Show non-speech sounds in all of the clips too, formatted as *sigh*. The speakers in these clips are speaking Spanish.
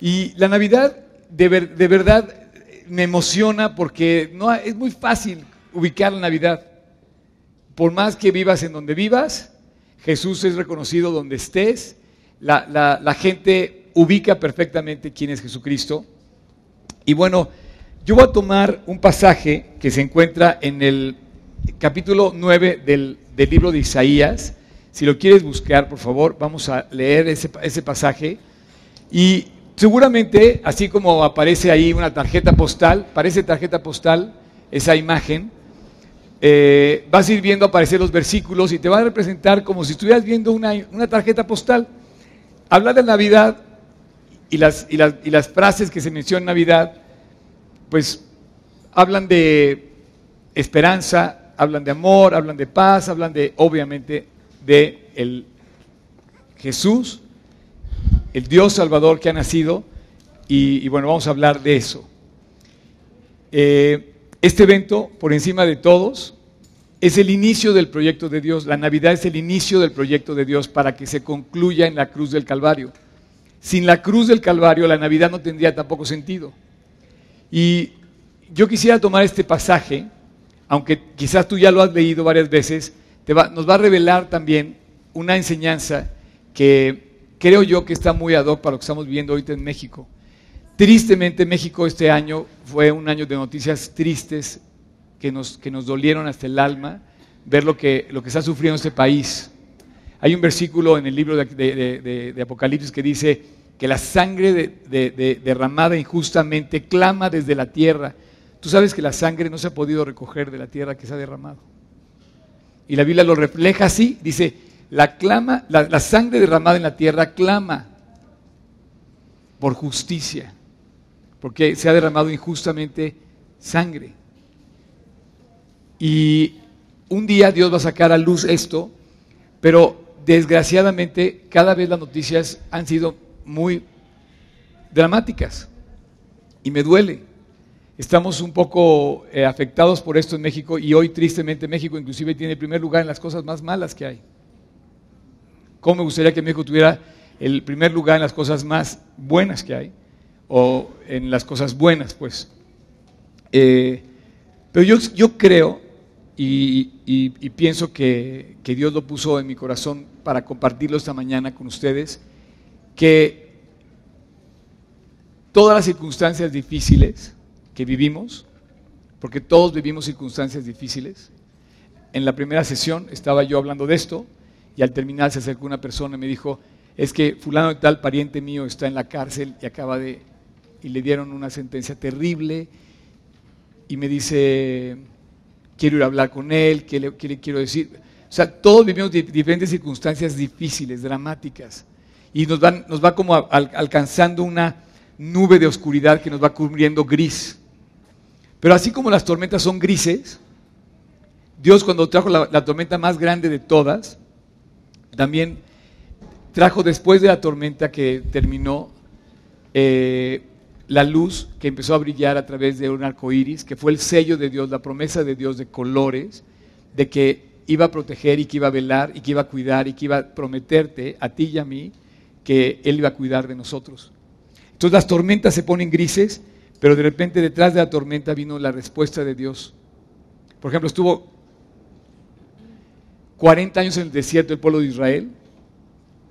Y la Navidad de, de verdad me emociona porque no, es muy fácil ubicar la Navidad. Por más que vivas en donde vivas, Jesús es reconocido donde estés. La, la gente ubica perfectamente quién es Jesucristo. Y bueno, yo voy a tomar un pasaje que se encuentra en el capítulo 9 del, libro de Isaías. Si lo quieres buscar, por favor, vamos a leer ese, ese pasaje. Y seguramente, así como aparece ahí una tarjeta postal, parece tarjeta postal esa imagen, eh, vas a ir viendo aparecer los versículos y te va a representar como si estuvieras viendo una, una tarjeta postal. Hablar de Navidad y las, y, las, y las frases que se mencionan en Navidad, pues hablan de esperanza, hablan de amor, hablan de paz, hablan de, obviamente, de el Jesús, el Dios Salvador que ha nacido, y, bueno, vamos a hablar de eso. Eh, este evento, por encima de todos, es el inicio del proyecto de Dios. La Navidad es el inicio del proyecto de Dios para que se concluya en la cruz del Calvario. Sin la cruz del Calvario, la Navidad no tendría tampoco sentido. Y yo quisiera tomar este pasaje aunque quizás tú ya lo has leído varias veces, nos va a revelar también una enseñanza que creo yo que está muy ad hoc para lo que estamos viviendo ahorita en México. Tristemente México este año fue un año de noticias tristes que nos, que nos dolieron hasta el alma ver lo que, lo que está sufriendo este país. Hay un versículo en el libro de, de Apocalipsis que dice que la sangre derramada injustamente clama desde la tierra Tú sabes que la sangre no se ha podido recoger de la tierra que se ha derramado. Y la Biblia lo refleja así, dice, la, clama, la, sangre derramada en la tierra clama por justicia, porque se ha derramado injustamente sangre. Y un día Dios va a sacar a luz esto, pero desgraciadamente cada vez las noticias han sido muy dramáticas y me duele. Estamos un poco eh, afectados por esto en México y hoy tristemente México inclusive tiene primer lugar en las cosas más malas que hay. ¿Cómo me gustaría que México tuviera el primer lugar en las cosas más buenas que hay? O en las cosas buenas, pues. Eh, pero yo, yo creo y, pienso que, que Dios lo puso en mi corazón para compartirlo esta mañana con ustedes, que todas las circunstancias difíciles, que vivimos, porque todos vivimos circunstancias difíciles. En la primera sesión estaba yo hablando de esto y al terminar se acercó una persona y me dijo, es que fulano de tal pariente mío está en la cárcel y acaba de, y le dieron una sentencia terrible y me dice, quiero ir a hablar con él, ¿qué le, quiero decir? O sea, todos vivimos diferentes circunstancias difíciles, dramáticas y nos, va como alcanzando una nube de oscuridad que nos va cubriendo gris. Pero así como las tormentas son grises, Dios cuando trajo la, tormenta más grande de todas, también trajo después de la tormenta que terminó eh, la luz que empezó a brillar a través de un arco iris, que fue el sello de Dios, la promesa de Dios de colores, de que iba a proteger y que iba a velar y que iba a cuidar y que iba a prometerte a ti y a mí que Él iba a cuidar de nosotros. Entonces las tormentas se ponen grises pero de repente detrás de la tormenta vino la respuesta de Dios. Por ejemplo, estuvo 40 años en el desierto el pueblo de Israel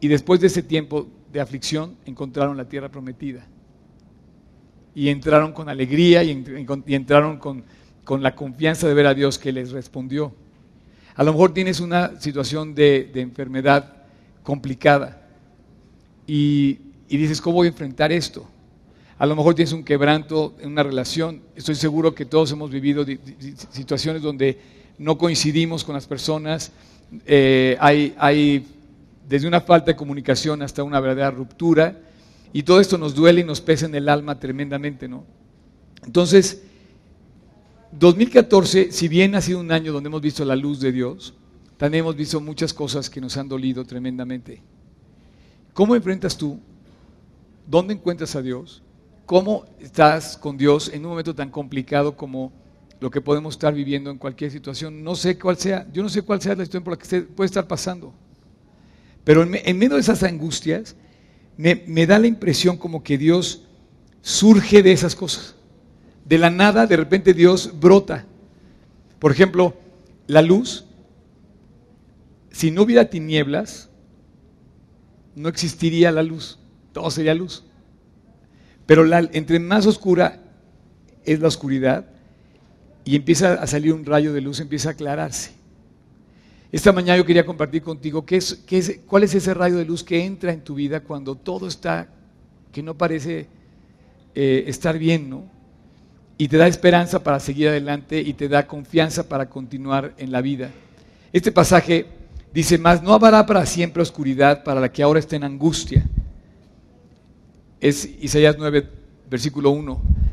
y después de ese tiempo de aflicción encontraron la tierra prometida. Y entraron con alegría y, entraron con, la confianza de ver a Dios que les respondió. A lo mejor tienes una situación de, enfermedad complicada y, y dices, ¿cómo voy a enfrentar esto? A lo mejor tienes un quebranto en una relación. Estoy seguro que todos hemos vivido situaciones donde no coincidimos con las personas. Eh, hay, hay desde una falta de comunicación hasta una verdadera ruptura. Y todo esto nos duele y nos pesa en el alma tremendamente, ¿no? Entonces, 2014, si bien ha sido un año donde hemos visto la luz de Dios, también hemos visto muchas cosas que nos han dolido tremendamente. ¿Cómo enfrentas tú? ¿Dónde encuentras a Dios? ¿Cómo estás con Dios en un momento tan complicado como lo que podemos estar viviendo en cualquier situación? No sé cuál sea, yo no sé cuál sea la situación por la que usted puede estar pasando. Pero en, medio de esas angustias, me, me da la impresión como que Dios surge de esas cosas. De la nada, de repente Dios brota. Por ejemplo, la luz, si no hubiera tinieblas, no existiría la luz, todo sería luz. Pero la, entre más oscura es la oscuridad y empieza a salir un rayo de luz, empieza a aclararse. Esta mañana yo quería compartir contigo qué es, qué es, cuál es ese rayo de luz que entra en tu vida cuando todo está, que no parece eh, estar bien, ¿no? Y te da esperanza para seguir adelante y te da confianza para continuar en la vida. Este pasaje dice más, no habrá para siempre oscuridad para la que ahora está en angustia. Es Isaías 9, versículo 1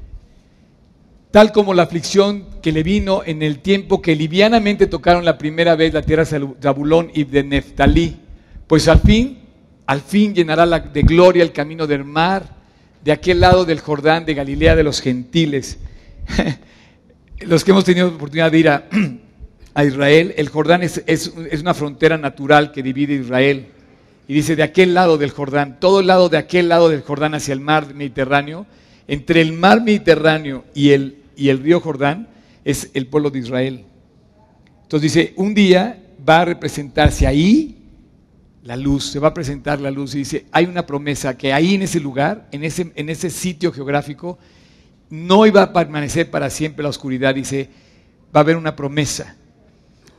tal como la aflicción que le vino en el tiempo que livianamente tocaron la primera vez la tierra de Zabulón y de Neftalí, pues al fin, al fin llenará de gloria el camino del mar, de aquel lado del Jordán, de Galilea de los gentiles. *laughs* los que hemos tenido oportunidad de ir a, *clears throat* Israel, el Jordán es, es, una frontera natural que divide Israel. Y dice, de aquel lado del Jordán, todo el lado de aquel lado del Jordán hacia el mar Mediterráneo, entre el mar Mediterráneo y el y el río Jordán es el pueblo de Israel. Entonces dice, un día va a representarse ahí la luz, se va a presentar la luz y dice, hay una promesa que ahí en ese lugar, en ese, en ese sitio geográfico, no iba a permanecer para siempre la oscuridad, dice, va a haber una promesa.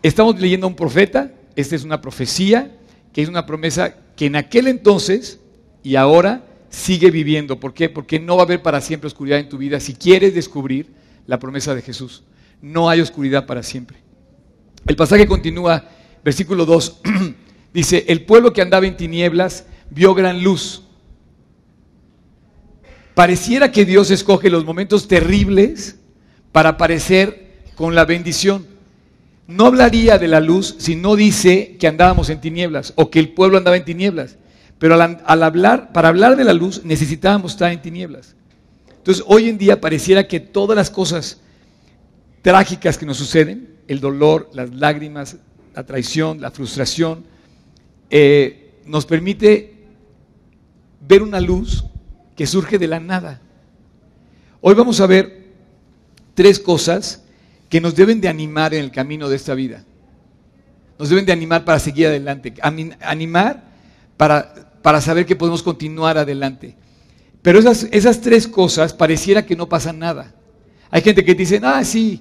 Estamos leyendo a un profeta, esta es una profecía, que es una promesa que en aquel entonces y ahora sigue viviendo. ¿Por qué? Porque no va a haber para siempre oscuridad en tu vida si quieres descubrir la promesa de Jesús. No hay oscuridad para siempre. El pasaje continúa, versículo 2, *clears throat* dice, el pueblo que andaba en tinieblas vio gran luz. Pareciera que Dios escoge los momentos terribles para aparecer con la bendición. No hablaría de la luz si no dice que andábamos en tinieblas o que el pueblo andaba en tinieblas. Pero al, hablar, para hablar de la luz necesitábamos estar en tinieblas. Entonces, hoy en día pareciera que todas las cosas trágicas que nos suceden, el dolor, las lágrimas, la traición, la frustración, eh, nos permite ver una luz que surge de la nada. Hoy vamos a ver tres cosas que nos deben de animar en el camino de esta vida. Nos deben de animar para seguir adelante, animar para, para saber que podemos continuar adelante. Pero esas, esas tres cosas pareciera que no pasa nada. Hay gente que dice, ah, sí,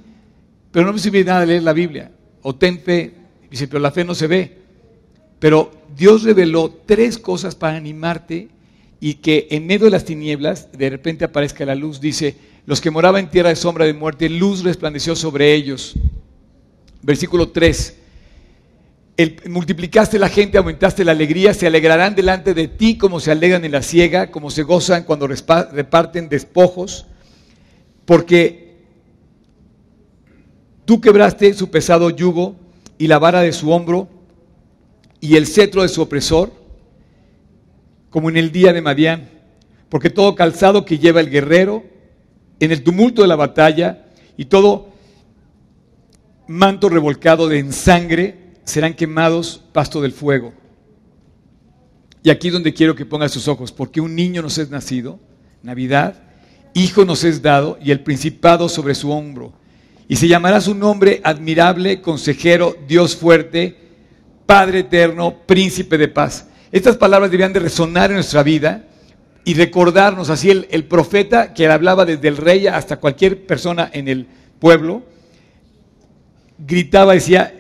pero no me sirve nada leer la Biblia. O ten fe. Dice, pero la fe no se ve. Pero Dios reveló tres cosas para animarte y que en medio de las tinieblas de repente aparezca la luz. Dice, los que moraban en tierra de sombra de muerte, luz resplandeció sobre ellos. Versículo 3 multiplicaste la gente, aumentaste la alegría, se alegrarán delante de ti como se alegran en la ciega, como se gozan cuando reparten despojos, porque tú quebraste su pesado yugo y la vara de su hombro y el cetro de su opresor, como en el día de Madián, porque todo calzado que lleva el guerrero en el tumulto de la batalla y todo manto revolcado de sangre, serán quemados pasto del fuego. Y aquí es donde quiero que ponga sus ojos, porque un niño nos es nacido, Navidad, hijo nos es dado y el principado sobre su hombro. Y se llamará su nombre admirable, consejero, Dios fuerte, Padre eterno, príncipe de paz. Estas palabras debían de resonar en nuestra vida y recordarnos así el, el profeta que hablaba desde el rey hasta cualquier persona en el pueblo, gritaba, decía,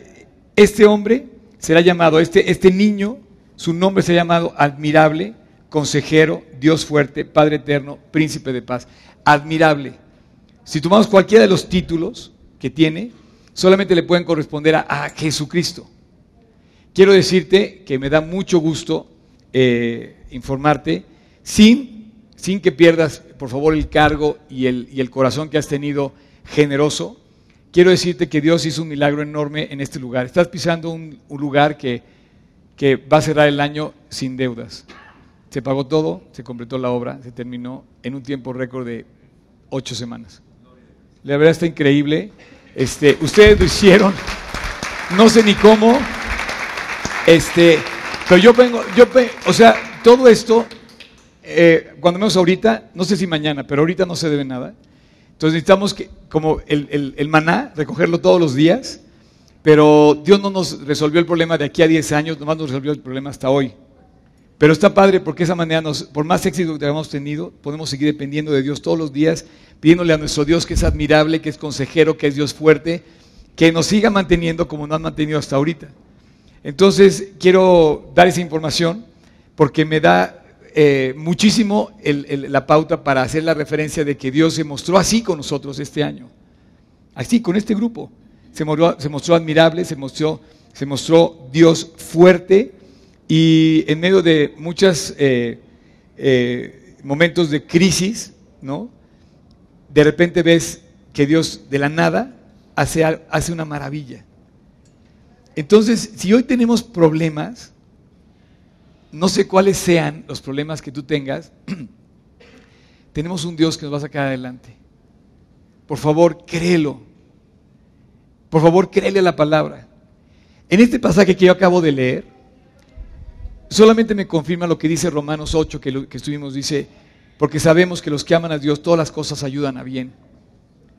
este hombre será llamado, este, este niño, su nombre será llamado admirable, consejero, Dios fuerte, Padre eterno, príncipe de paz. Admirable. Si tomamos cualquiera de los títulos que tiene, solamente le pueden corresponder a, Jesucristo. Quiero decirte que me da mucho gusto eh, informarte, sin, sin que pierdas, por favor, el cargo y el, y el corazón que has tenido generoso, quiero decirte que Dios hizo un milagro enorme en este lugar. Estás pisando un, lugar que, que va a cerrar el año sin deudas. Se pagó todo, se completó la obra, se terminó en un tiempo récord de ocho semanas. La verdad está increíble. Este, ustedes lo hicieron, no sé ni cómo. Este, pero yo vengo, yo, o sea, todo esto eh, cuando menos ahorita, no sé si mañana, pero ahorita no se debe nada. Entonces necesitamos que, como el, el maná, recogerlo todos los días, pero Dios no nos resolvió el problema de aquí a 10 años, nomás nos resolvió el problema hasta hoy. Pero está padre porque esa manera, nos, por más éxito que hayamos tenido, podemos seguir dependiendo de Dios todos los días, pidiéndole a nuestro Dios que es admirable, que es consejero, que es Dios fuerte, que nos siga manteniendo como nos han mantenido hasta ahorita. Entonces, quiero dar esa información porque me da eh, muchísimo la pauta para hacer la referencia de que Dios se mostró así con nosotros este año, así con este grupo. Se mostró, se mostró admirable, se mostró, Dios fuerte y en medio de muchos eh, eh, momentos de crisis, ¿no? de repente ves que Dios de la nada hace una maravilla. Entonces, si hoy tenemos problemas, no sé cuáles sean los problemas que tú tengas, *clears throat* tenemos un Dios que nos va a sacar adelante. Por favor, créelo. Por favor, créele la palabra. En este pasaje que yo acabo de leer, solamente me confirma lo que dice Romanos 8, que, que estuvimos, dice, porque sabemos que los que aman a Dios, todas las cosas ayudan a bien.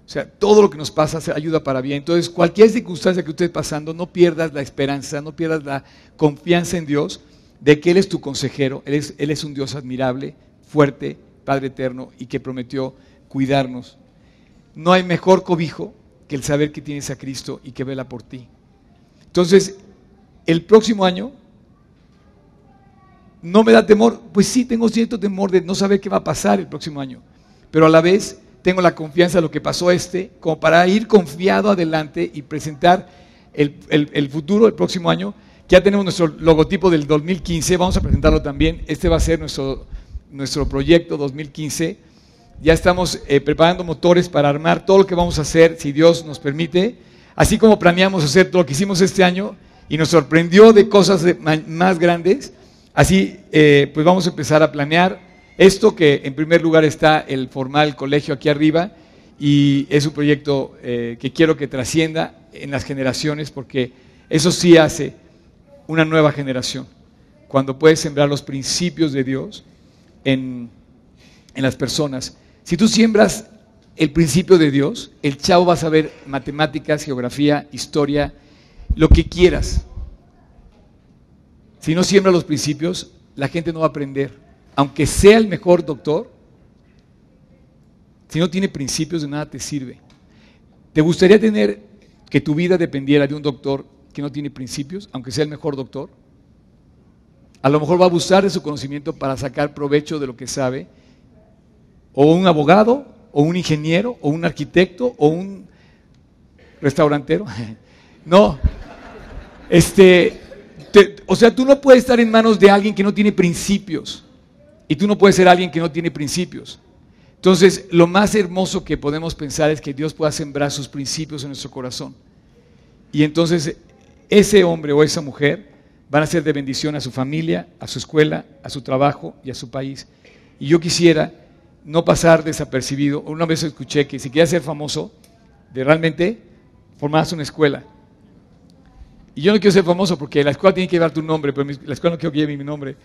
O sea, todo lo que nos pasa se ayuda para bien. Entonces, cualquier circunstancia que estés pasando, no pierdas la esperanza, no pierdas la confianza en Dios de que Él es tu consejero, Él es, Él es un Dios admirable, fuerte, Padre eterno y que prometió cuidarnos. No hay mejor cobijo que el saber que tienes a Cristo y que vela por ti. Entonces, el próximo año no me da temor, pues sí tengo cierto temor de no saber qué va a pasar el próximo año, pero a la vez tengo la confianza de lo que pasó este, como para ir confiado adelante y presentar el, futuro, el próximo año. Ya tenemos nuestro logotipo del 2015, vamos a presentarlo también. Este va a ser nuestro, nuestro proyecto 2015. Ya estamos eh, preparando motores para armar todo lo que vamos a hacer, si Dios nos permite. Así como planeamos hacer todo lo que hicimos este año y nos sorprendió de cosas más grandes, así eh, pues vamos a empezar a planear esto que en primer lugar está el formal colegio aquí arriba y es un proyecto eh, que quiero que trascienda en las generaciones porque eso sí hace una nueva generación. Cuando puedes sembrar los principios de Dios en, en las personas. Si tú siembras el principio de Dios, el chavo va a saber matemáticas, geografía, historia, lo que quieras. Si no siembra los principios, la gente no va a aprender aunque sea el mejor doctor, si no tiene principios de nada te sirve. ¿Te gustaría tener que tu vida dependiera de un doctor que no tiene principios, aunque sea el mejor doctor? A lo mejor va a abusar de su conocimiento para sacar provecho de lo que sabe. O un abogado, o un ingeniero, o un arquitecto, o un restaurantero. *laughs* No. Este, o sea, tú no puedes estar en manos de alguien que no tiene principios. Y tú no puedes ser alguien que no tiene principios. Entonces, lo más hermoso que podemos pensar es que Dios pueda sembrar sus principios en nuestro corazón. Y entonces, ese hombre o esa mujer van a ser de bendición a su familia, a su escuela, a su trabajo y a su país. Y yo quisiera no pasar desapercibido. Una vez escuché que si quieres ser famoso, de realmente formarse una escuela. Y yo no quiero ser famoso porque la escuela tiene que llevar tu nombre, pero la escuela no quiero que lleve mi nombre.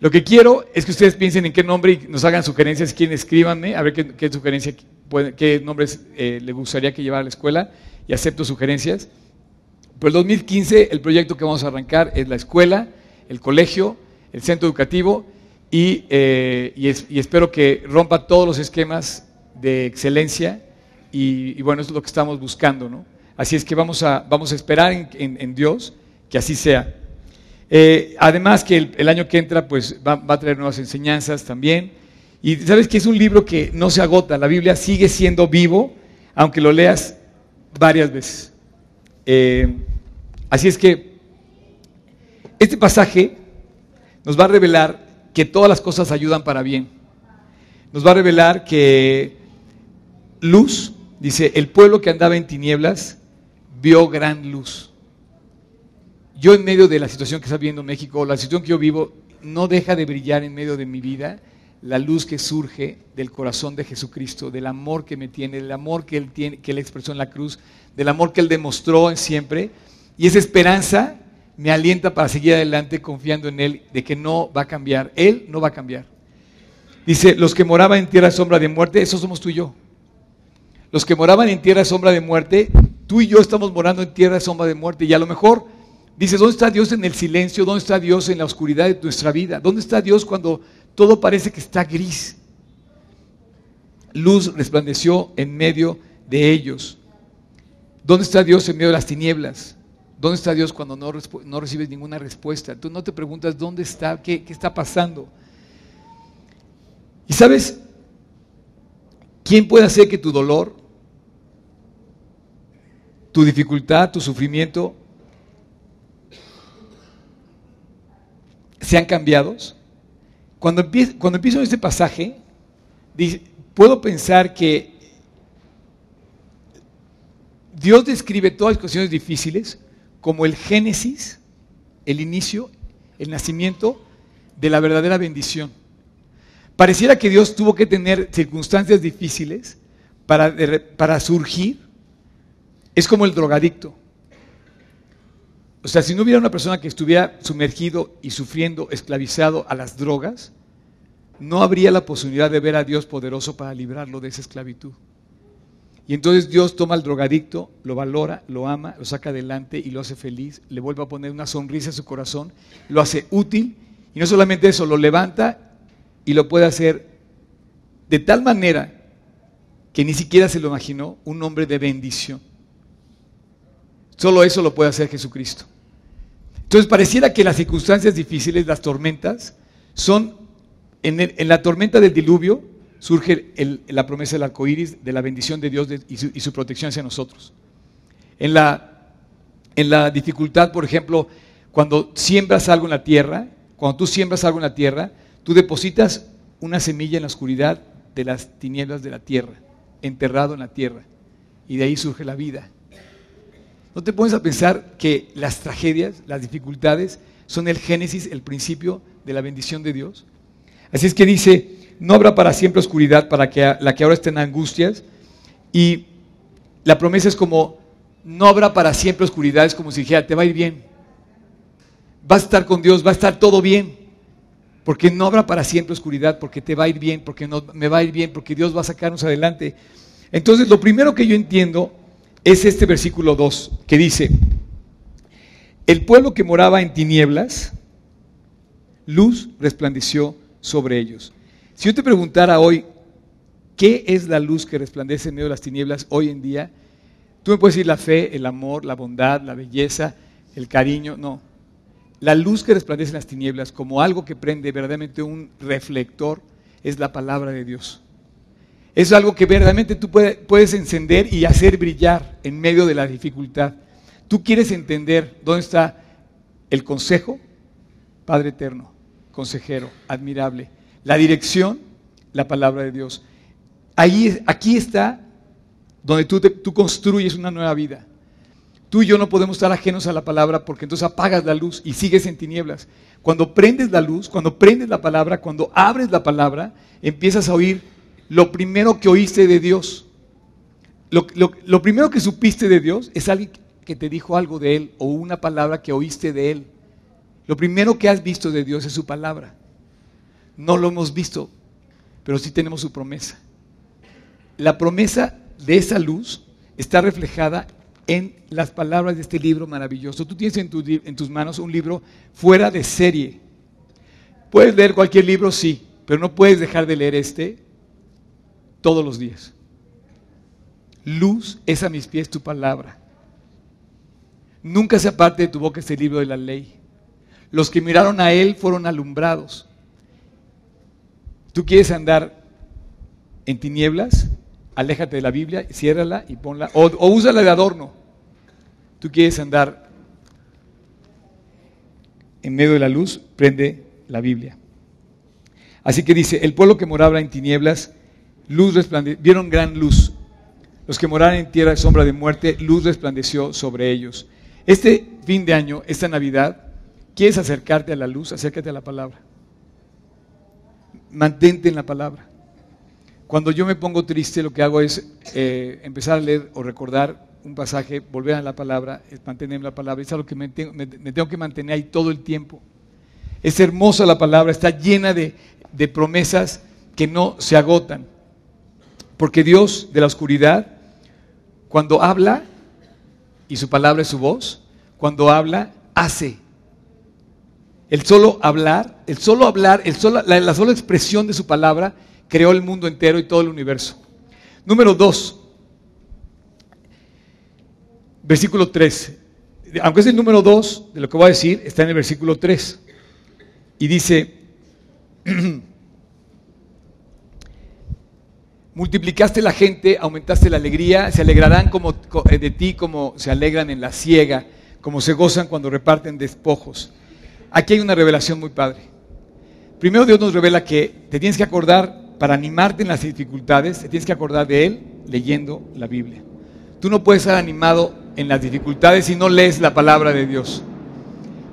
Lo que quiero es que ustedes piensen en qué nombre y nos hagan sugerencias, quién escríbanme, a ver qué, sugerencia, qué nombres eh, le gustaría que llevara a la escuela y acepto sugerencias. Pero el 2015 el proyecto que vamos a arrancar es la escuela, el colegio, el centro educativo y, eh, espero que rompa todos los esquemas de excelencia y, bueno, eso es lo que estamos buscando. ¿no? Así es que vamos a, vamos a esperar en Dios que así sea. Eh, además que el, año que entra pues va, a traer nuevas enseñanzas también. Y sabes que es un libro que no se agota, la Biblia sigue siendo vivo, aunque lo leas varias veces. Eh, así es que este pasaje nos va a revelar que todas las cosas ayudan para bien. Nos va a revelar que luz, dice, el pueblo que andaba en tinieblas vio gran luz yo en medio de la situación que está viviendo México, la situación que yo vivo, no deja de brillar en medio de mi vida la luz que surge del corazón de Jesucristo, del amor que me tiene, del amor que Él, tiene, que él expresó en la cruz, del amor que Él demostró siempre. Y esa esperanza me alienta para seguir adelante confiando en Él, de que no va a cambiar. Él no va a cambiar. Dice, los que moraban en tierra sombra de muerte, esos somos tú y yo. Los que moraban en tierra sombra de muerte, tú y yo estamos morando en tierra sombra de muerte. Y a lo mejor dices, ¿dónde está Dios en el silencio? ¿Dónde está Dios en la oscuridad de nuestra vida? ¿Dónde está Dios cuando todo parece que está gris? Luz resplandeció en medio de ellos. ¿Dónde está Dios en medio de las tinieblas? ¿Dónde está Dios cuando no, no recibes ninguna respuesta? Tú no te preguntas dónde está, qué, qué está pasando. Y sabes, ¿quién puede hacer que tu dolor, tu dificultad, tu sufrimiento sean cambiados? Cuando empiezo, cuando empiezo este pasaje, puedo pensar que Dios describe todas las cuestiones difíciles como el génesis, el inicio, el nacimiento de la verdadera bendición. Pareciera que Dios tuvo que tener circunstancias difíciles para, para surgir. Es como el drogadicto. O sea, si no hubiera una persona que estuviera sumergido y sufriendo, esclavizado a las drogas, no habría la posibilidad de ver a Dios poderoso para librarlo de esa esclavitud. Y entonces Dios toma al drogadicto, lo valora, lo ama, lo saca adelante y lo hace feliz, le vuelve a poner una sonrisa en su corazón, lo hace útil y no solamente eso, lo levanta y lo puede hacer de tal manera que ni siquiera se lo imaginó un hombre de bendición. Solo eso lo puede hacer Jesucristo. Entonces pareciera que las circunstancias difíciles, las tormentas, son en, la tormenta del diluvio surge la promesa del arco iris, de la bendición de Dios y, su, protección hacia nosotros. En la, en la dificultad, por ejemplo, cuando siembras algo en la tierra, cuando tú siembras algo en la tierra, Tú depositas una semilla en la oscuridad de las tinieblas de la tierra, enterrado en la tierra, y de ahí surge la vida. ¿No te pones a pensar que las tragedias, las dificultades, son el génesis, el principio de la bendición de Dios? Así es que dice, no habrá para siempre oscuridad para que, la que ahora está en angustias, y la promesa es como, no habrá para siempre oscuridad, es como si dijera, te va a ir bien, vas a estar con Dios, va a estar todo bien porque no habrá para siempre oscuridad, porque te va a ir bien, porque no, me va a ir bien, porque Dios va a sacarnos adelante. Entonces, lo primero que yo entiendo es este versículo 2, que dice, el pueblo que moraba en tinieblas, luz resplandeció sobre ellos. Si yo te preguntara hoy, ¿qué es la luz que resplandece en medio de las tinieblas hoy en día? Tú me puedes decir la fe, el amor, la bondad, la belleza, el cariño, no la luz que resplandece en las tinieblas como algo que prende verdaderamente un reflector es la palabra de Dios. Es algo que verdaderamente tú puedes encender y hacer brillar en medio de la dificultad. Tú quieres entender dónde está el consejo, Padre eterno, consejero, admirable. La dirección, la palabra de Dios. Aquí está donde tú, tú construyes una nueva vida. Tú y yo no podemos estar ajenos a la palabra porque entonces apagas la luz y sigues en tinieblas. Cuando prendes la luz, cuando prendes la palabra, cuando abres la palabra, empiezas a oír lo primero que oíste de Dios. Lo, primero que supiste de Dios es alguien que te dijo algo de Él o una palabra que oíste de Él. Lo primero que has visto de Dios es su palabra. No lo hemos visto, pero sí tenemos su promesa. La promesa de esa luz está reflejada en las palabras de este libro maravilloso. Tú tienes en, tus manos un libro fuera de serie. Puedes leer cualquier libro, sí, pero no puedes dejar de leer este todos los días. Luz es a mis pies tu palabra. Nunca se aparte de tu boca este libro de la ley. Los que miraron a él fueron alumbrados. ¿Tú quieres andar en tinieblas? aléjate de la Biblia, ciérrala y ponla, o, úsala de adorno. Tú quieres andar en medio de la luz, prende la Biblia. Así que dice, el pueblo que moraba en tinieblas, luz resplandeció, vieron gran luz. Los que moraban en tierra sombra de muerte, luz resplandeció sobre ellos. Este fin de año, esta Navidad, ¿quieres acercarte a la luz? Acércate a la palabra. Mantente en la palabra. Cuando yo me pongo triste, lo que hago es eh, empezar a leer o recordar un pasaje, volver a la palabra, mantener la palabra. Es algo que me tengo, que mantener ahí todo el tiempo. Es hermosa la palabra, está llena de promesas que no se agotan. Porque Dios de la oscuridad, cuando habla, y su palabra es su voz, cuando habla, hace. El solo hablar, el solo hablar, el solo, la, la sola expresión de su palabra creó el mundo entero y todo el universo. Número dos, versículo 3. Aunque es el número 2 de lo que voy a decir, está en el versículo 3. Y dice, *clears throat* multiplicaste la gente, aumentaste la alegría, se alegrarán como, eh, de ti como se alegran en la siega, como se gozan cuando reparten despojos. Aquí hay una revelación muy padre. Primero Dios nos revela que te tienes que acordar, para animarte en las dificultades, te tienes que acordar de Él leyendo la Biblia. Tú no puedes estar animado en las dificultades si no lees la palabra de Dios.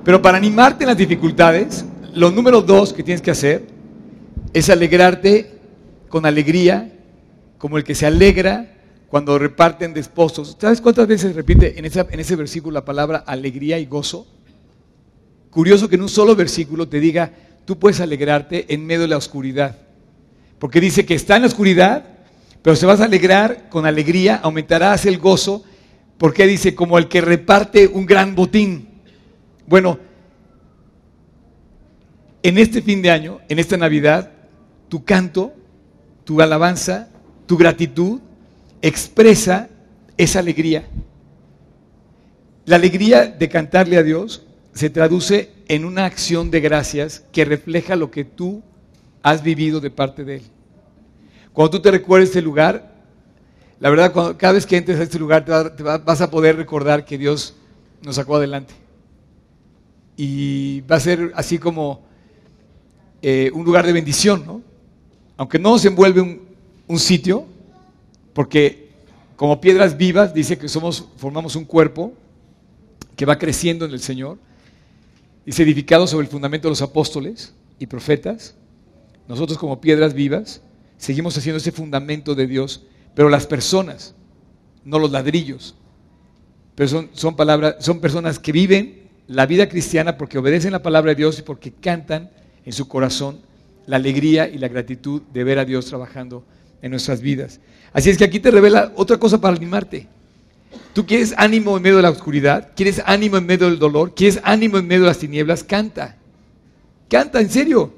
Pero para animarte en las dificultades, lo número dos que tienes que hacer es alegrarte con alegría, como el que se alegra cuando reparten desposos. ¿Sabes cuántas veces repite en, en ese versículo la palabra alegría y gozo? Curioso que en un solo versículo te diga, tú puedes alegrarte en medio de la oscuridad. Porque dice que está en la oscuridad, pero se vas a alegrar con alegría, aumentarás el gozo ¿Por qué dice como el que reparte un gran botín? Bueno, en este fin de año, en esta Navidad, tu canto, tu alabanza, tu gratitud expresa esa alegría. La alegría de cantarle a Dios se traduce en una acción de gracias que refleja lo que tú has vivido de parte de Él. Cuando tú te recuerdes este lugar, la verdad, cada vez que entres a este lugar te, vas a poder recordar que Dios nos sacó adelante. Y va a ser así como eh, un lugar de bendición, ¿no? Aunque no se envuelve un, un sitio, porque como piedras vivas dice que somos, formamos un cuerpo que va creciendo en el Señor, y edificado sobre el fundamento de los apóstoles y profetas. Nosotros como piedras vivas seguimos haciendo ese fundamento de Dios pero las personas, no los ladrillos. Pero son, son, palabras, son personas que viven la vida cristiana porque obedecen la palabra de Dios y porque cantan en su corazón la alegría y la gratitud de ver a Dios trabajando en nuestras vidas. Así es que aquí te revela otra cosa para animarte. Tú quieres ánimo en medio de la oscuridad, quieres ánimo en medio del dolor, quieres ánimo en medio de las tinieblas, canta. Canta, en serio.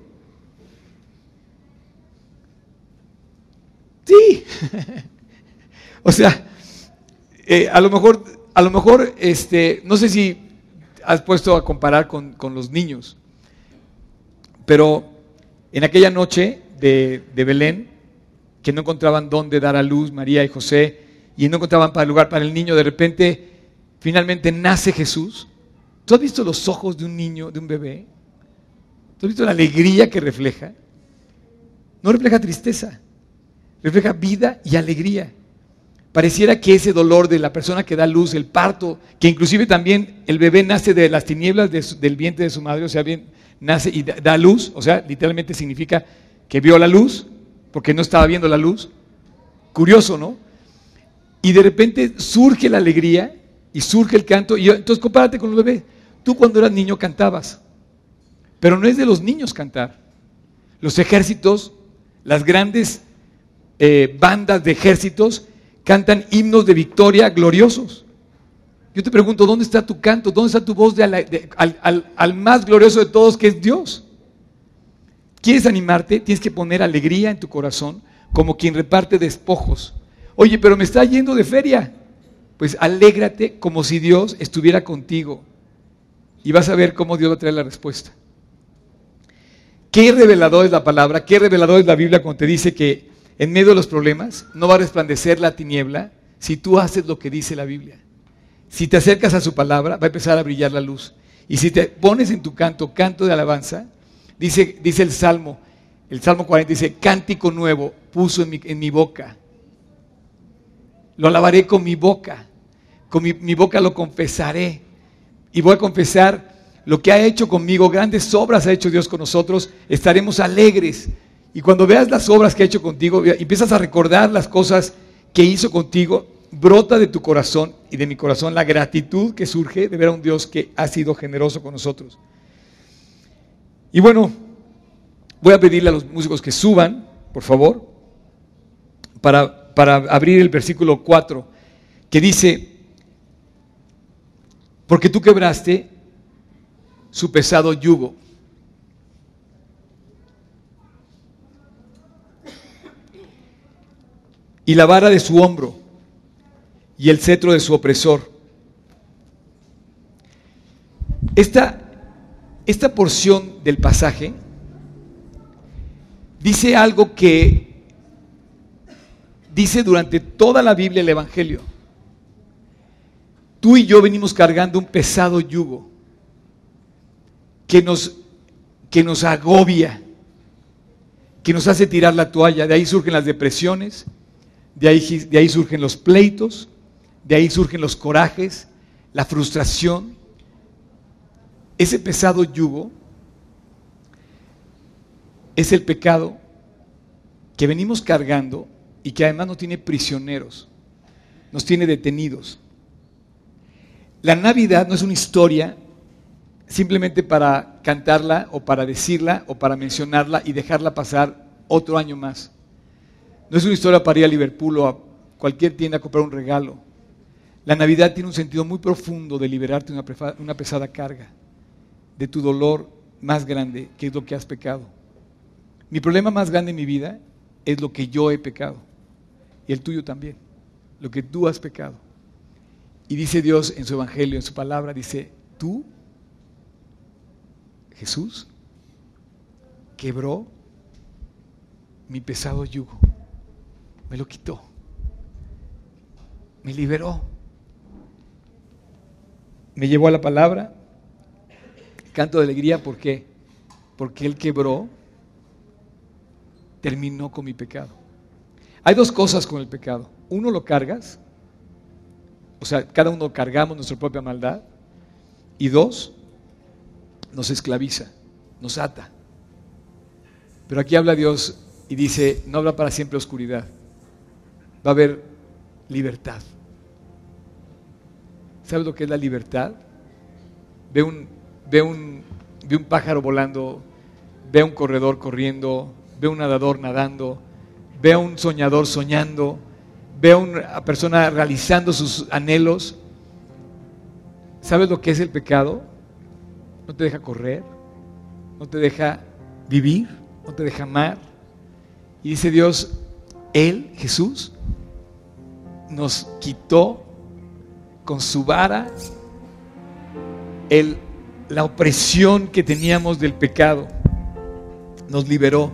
Sí. *laughs* o sea, eh, a lo mejor, a lo mejor, este, no sé si has puesto a comparar con, los niños, pero en aquella noche de, Belén, que no encontraban dónde dar a luz María y José, y no encontraban para lugar para el niño, de repente, finalmente nace Jesús. ¿Tú has visto los ojos de un niño, de un bebé? ¿Tú has visto la alegría que refleja? No refleja tristeza refleja vida y alegría. Pareciera que ese dolor de la persona que da luz, el parto, que inclusive también el bebé nace de las tinieblas del vientre de su madre, o sea, bien, nace y da, luz, o sea, literalmente significa que vio la luz, porque no estaba viendo la luz. Curioso, ¿no? Y de repente surge la alegría y surge el canto. Y entonces compárate con el bebé. Tú cuando eras niño cantabas, pero no es de los niños cantar. Los ejércitos, las grandes eh, bandas de ejércitos cantan himnos de victoria gloriosos. Yo te pregunto, ¿dónde está tu canto? ¿Dónde está tu voz al, más glorioso de todos, que es Dios? ¿Quieres animarte? Tienes que poner alegría en tu corazón, como quien reparte despojos. Oye, pero me está yendo de feria. Pues alégrate como si Dios estuviera contigo. Y vas a ver cómo Dios va a traer la respuesta. Qué revelador es la palabra, qué revelador es la Biblia cuando te dice que en medio de los problemas, no va a resplandecer la tiniebla si tú haces lo que dice la Biblia. Si te acercas a su palabra, va a empezar a brillar la luz. Y si te pones en tu canto, canto de alabanza, dice, dice el Salmo, el Salmo 40 dice, cántico nuevo puso en mi, en mi boca. Lo alabaré con mi boca, con mi, mi boca lo confesaré. Y voy a confesar lo que ha hecho conmigo, grandes obras ha hecho Dios con nosotros, estaremos alegres y cuando veas las obras que ha hecho contigo, empiezas a recordar las cosas que hizo contigo, brota de tu corazón y de mi corazón la gratitud que surge de ver a un Dios que ha sido generoso con nosotros. Y bueno, voy a pedirle a los músicos que suban por favor, para, para abrir el versículo 4, que dice, porque tú quebraste su pesado yugo. Y la vara de su hombro y el cetro de su opresor. Esta, esta porción del pasaje dice algo que dice durante toda la Biblia el Evangelio. Tú y yo venimos cargando un pesado yugo que nos, que nos agobia, que nos hace tirar la toalla. De ahí surgen las depresiones, de ahí, de ahí surgen los pleitos, de ahí surgen los corajes, la frustración. Ese pesado yugo es el pecado que venimos cargando y que además no tiene prisioneros, nos tiene detenidos. La Navidad no es una historia simplemente para cantarla o para decirla o para mencionarla y dejarla pasar otro año más. No es una historia para ir a Liverpool o a cualquier tienda a comprar un regalo. La Navidad tiene un sentido muy profundo de liberarte de una pesada carga, de tu dolor más grande, que es lo que has pecado. Mi problema más grande en mi vida es lo que yo he pecado. Y el tuyo también. Lo que tú has pecado. Y dice Dios en su Evangelio, en su palabra, dice, tú, Jesús, quebró mi pesado yugo. Me lo quitó. Me liberó. Me llevó a la palabra. Canto de alegría, ¿por qué? Porque Él quebró terminó con mi pecado. Hay dos cosas con el pecado. Uno lo cargas, o sea, cada uno cargamos nuestra propia maldad. Y dos, nos esclaviza, nos ata. Pero aquí habla Dios y dice, no habrá para siempre oscuridad, va a haber libertad. ¿Sabes lo que es la libertad? Ve un, ve un, ve un pájaro volando, ve un corredor corriendo, ve un nadador nadando, ve a un soñador soñando, ve a una persona realizando sus anhelos. ¿Sabes lo que es el pecado? No te deja correr, no te deja vivir, no te deja amar. Y dice Dios, Él, Jesús, nos quitó con su vara el, la opresión que teníamos del pecado. Nos liberó.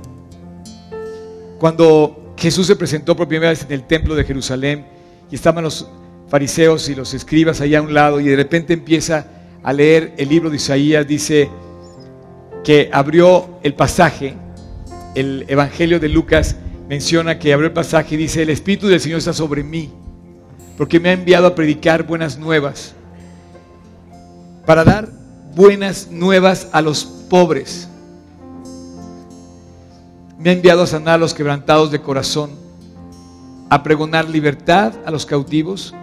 Cuando Jesús se presentó por primera vez en el templo de Jerusalén y estaban los fariseos y los escribas allá a un lado y de repente empieza a leer el libro de Isaías, dice que abrió el pasaje, el Evangelio de Lucas menciona que abrió el pasaje y dice, el Espíritu del Señor está sobre mí, porque me ha enviado a predicar buenas nuevas, para dar buenas nuevas a los pobres me ha enviado a sanar a los quebrantados de corazón, a pregonar libertad a los cautivos,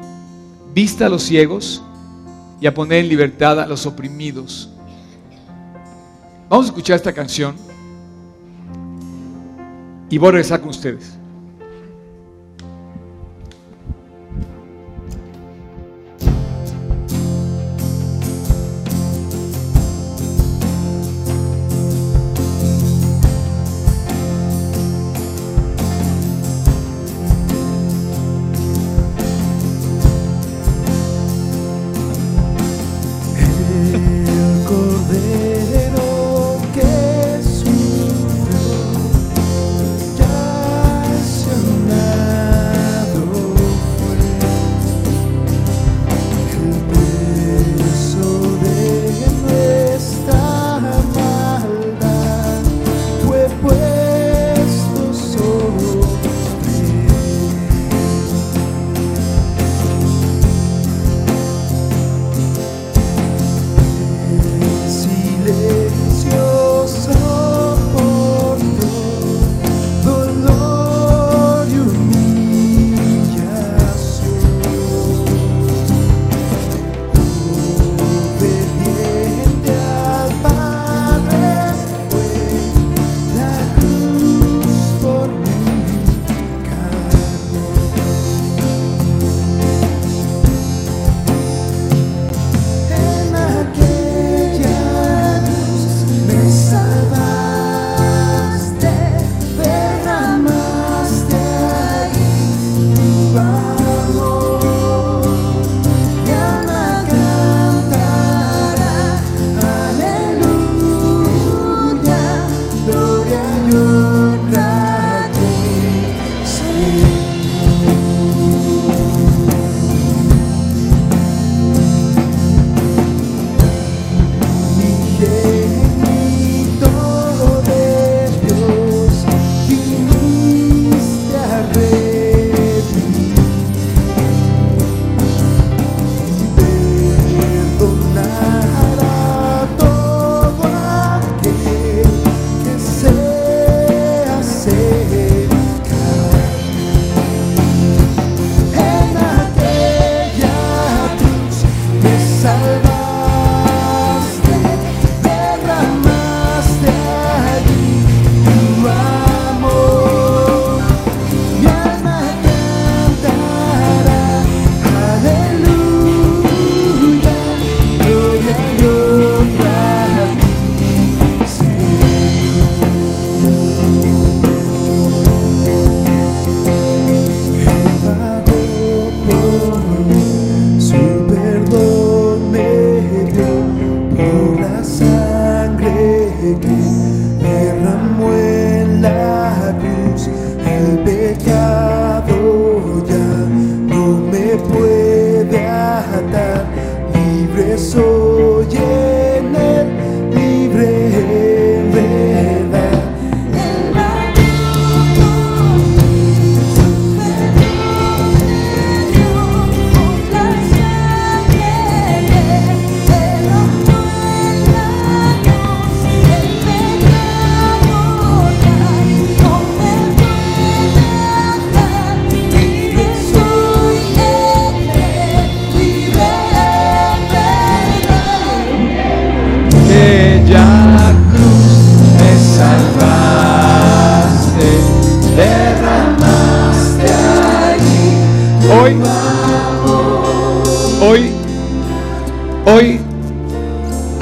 vista a los ciegos y a poner en libertad a los oprimidos. Vamos a escuchar esta canción y voy a regresar con ustedes.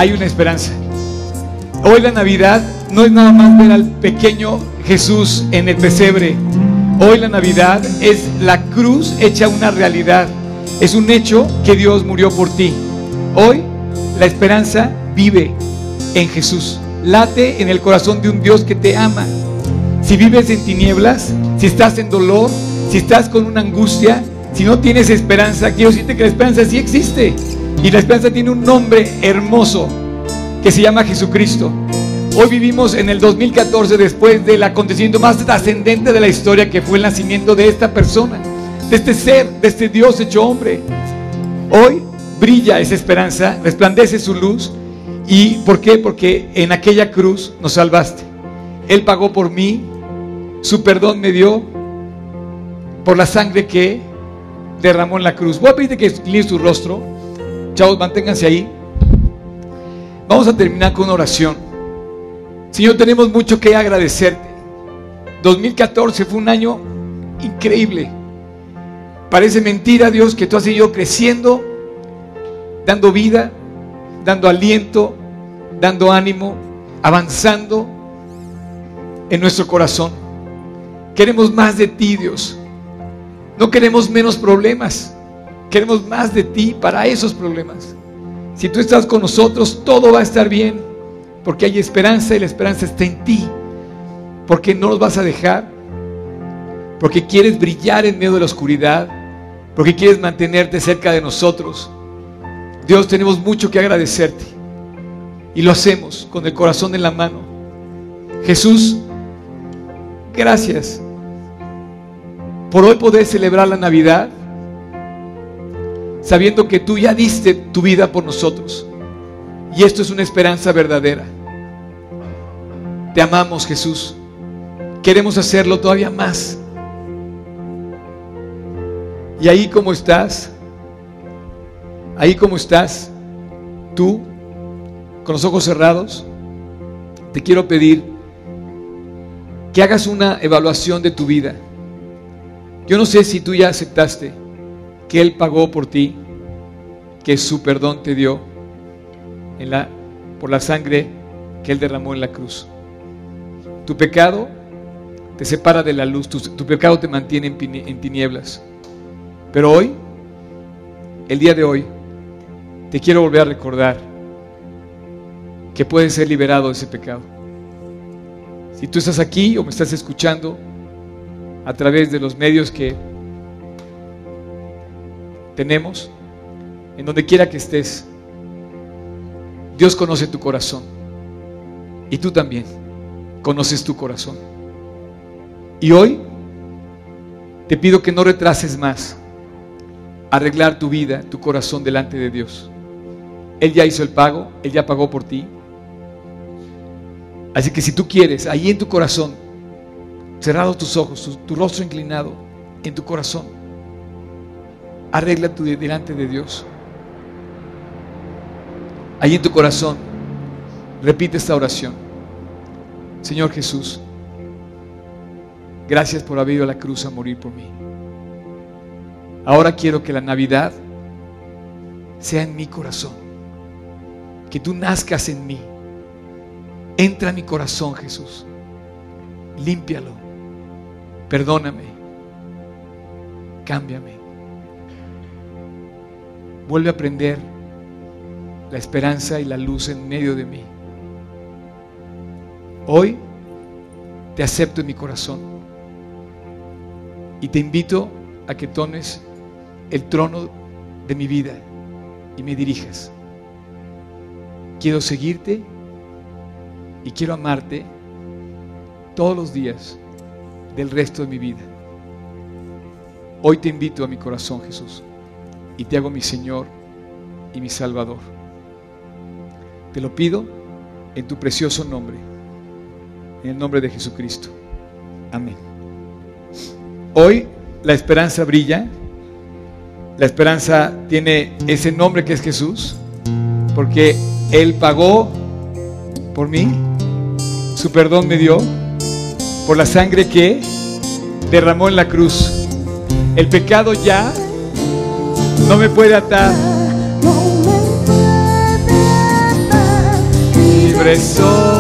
Hay una esperanza. Hoy la Navidad no es nada más ver al pequeño Jesús en el pesebre. Hoy la Navidad es la cruz hecha una realidad. Es un hecho que Dios murió por ti. Hoy la esperanza vive en Jesús. Late en el corazón de un Dios que te ama. Si vives en tinieblas, si estás en dolor, si estás con una angustia, si no tienes esperanza, quiero decirte que la esperanza sí existe. Y la esperanza tiene un nombre hermoso que se llama Jesucristo. Hoy vivimos en el 2014 después del acontecimiento más trascendente de la historia que fue el nacimiento de esta persona, de este ser, de este Dios hecho hombre. Hoy brilla esa esperanza, resplandece su luz. ¿Y por qué? Porque en aquella cruz nos salvaste. Él pagó por mí, su perdón me dio por la sangre que derramó en la cruz. Voy a pedirte que incline su rostro. Chavos, manténganse ahí. Vamos a terminar con una oración. Señor, tenemos mucho que agradecerte. 2014 fue un año increíble. Parece mentira, Dios, que tú has ido creciendo, dando vida, dando aliento, dando ánimo, avanzando en nuestro corazón. Queremos más de ti, Dios. No queremos menos problemas. Queremos más de ti para esos problemas. Si tú estás con nosotros, todo va a estar bien. Porque hay esperanza y la esperanza está en ti. Porque no nos vas a dejar. Porque quieres brillar en medio de la oscuridad. Porque quieres mantenerte cerca de nosotros. Dios, tenemos mucho que agradecerte. Y lo hacemos con el corazón en la mano. Jesús, gracias por hoy poder celebrar la Navidad sabiendo que tú ya diste tu vida por nosotros. Y esto es una esperanza verdadera. Te amamos, Jesús. Queremos hacerlo todavía más. Y ahí como estás, ahí como estás, tú, con los ojos cerrados, te quiero pedir que hagas una evaluación de tu vida. Yo no sé si tú ya aceptaste que Él pagó por ti, que su perdón te dio por la sangre que Él derramó en la cruz. Tu pecado te separa de la luz, tu, pecado te mantiene en, en tinieblas. Pero hoy, el día de hoy, te quiero volver a recordar que puedes ser liberado de ese pecado. Si tú estás aquí o me estás escuchando a través de los medios que tenemos, en donde quiera que estés, Dios conoce tu corazón. Y tú también conoces tu corazón. Y hoy te pido que no retrases más arreglar tu vida, tu corazón delante de Dios. Él ya hizo el pago, Él ya pagó por ti. Así que si tú quieres, ahí en tu corazón, cerrado tus ojos, tu, tu rostro inclinado en tu corazón, arregla tu delante de Dios. Ahí en tu corazón, repite esta oración. Señor Jesús, gracias por haber ido a la cruz a morir por mí. Ahora quiero que la Navidad sea en mi corazón. Que tú nazcas en mí. Entra en mi corazón, Jesús. Límpialo. Perdóname. Cámbiame. Vuelve a prender la esperanza y la luz en medio de mí. Hoy te acepto en mi corazón y te invito a que tomes el trono de mi vida y me dirijas. Quiero seguirte y quiero amarte todos los días del resto de mi vida. Hoy te invito a mi corazón, Jesús y te hago mi Señor y mi Salvador. Te lo pido en tu precioso nombre, en el nombre de Jesucristo. Amén. Hoy la esperanza brilla, la esperanza tiene ese nombre que es Jesús, porque Él pagó por mí, su perdón me dio, por la sangre que derramó en la cruz. El pecado ya no me puede atar. Libre soy.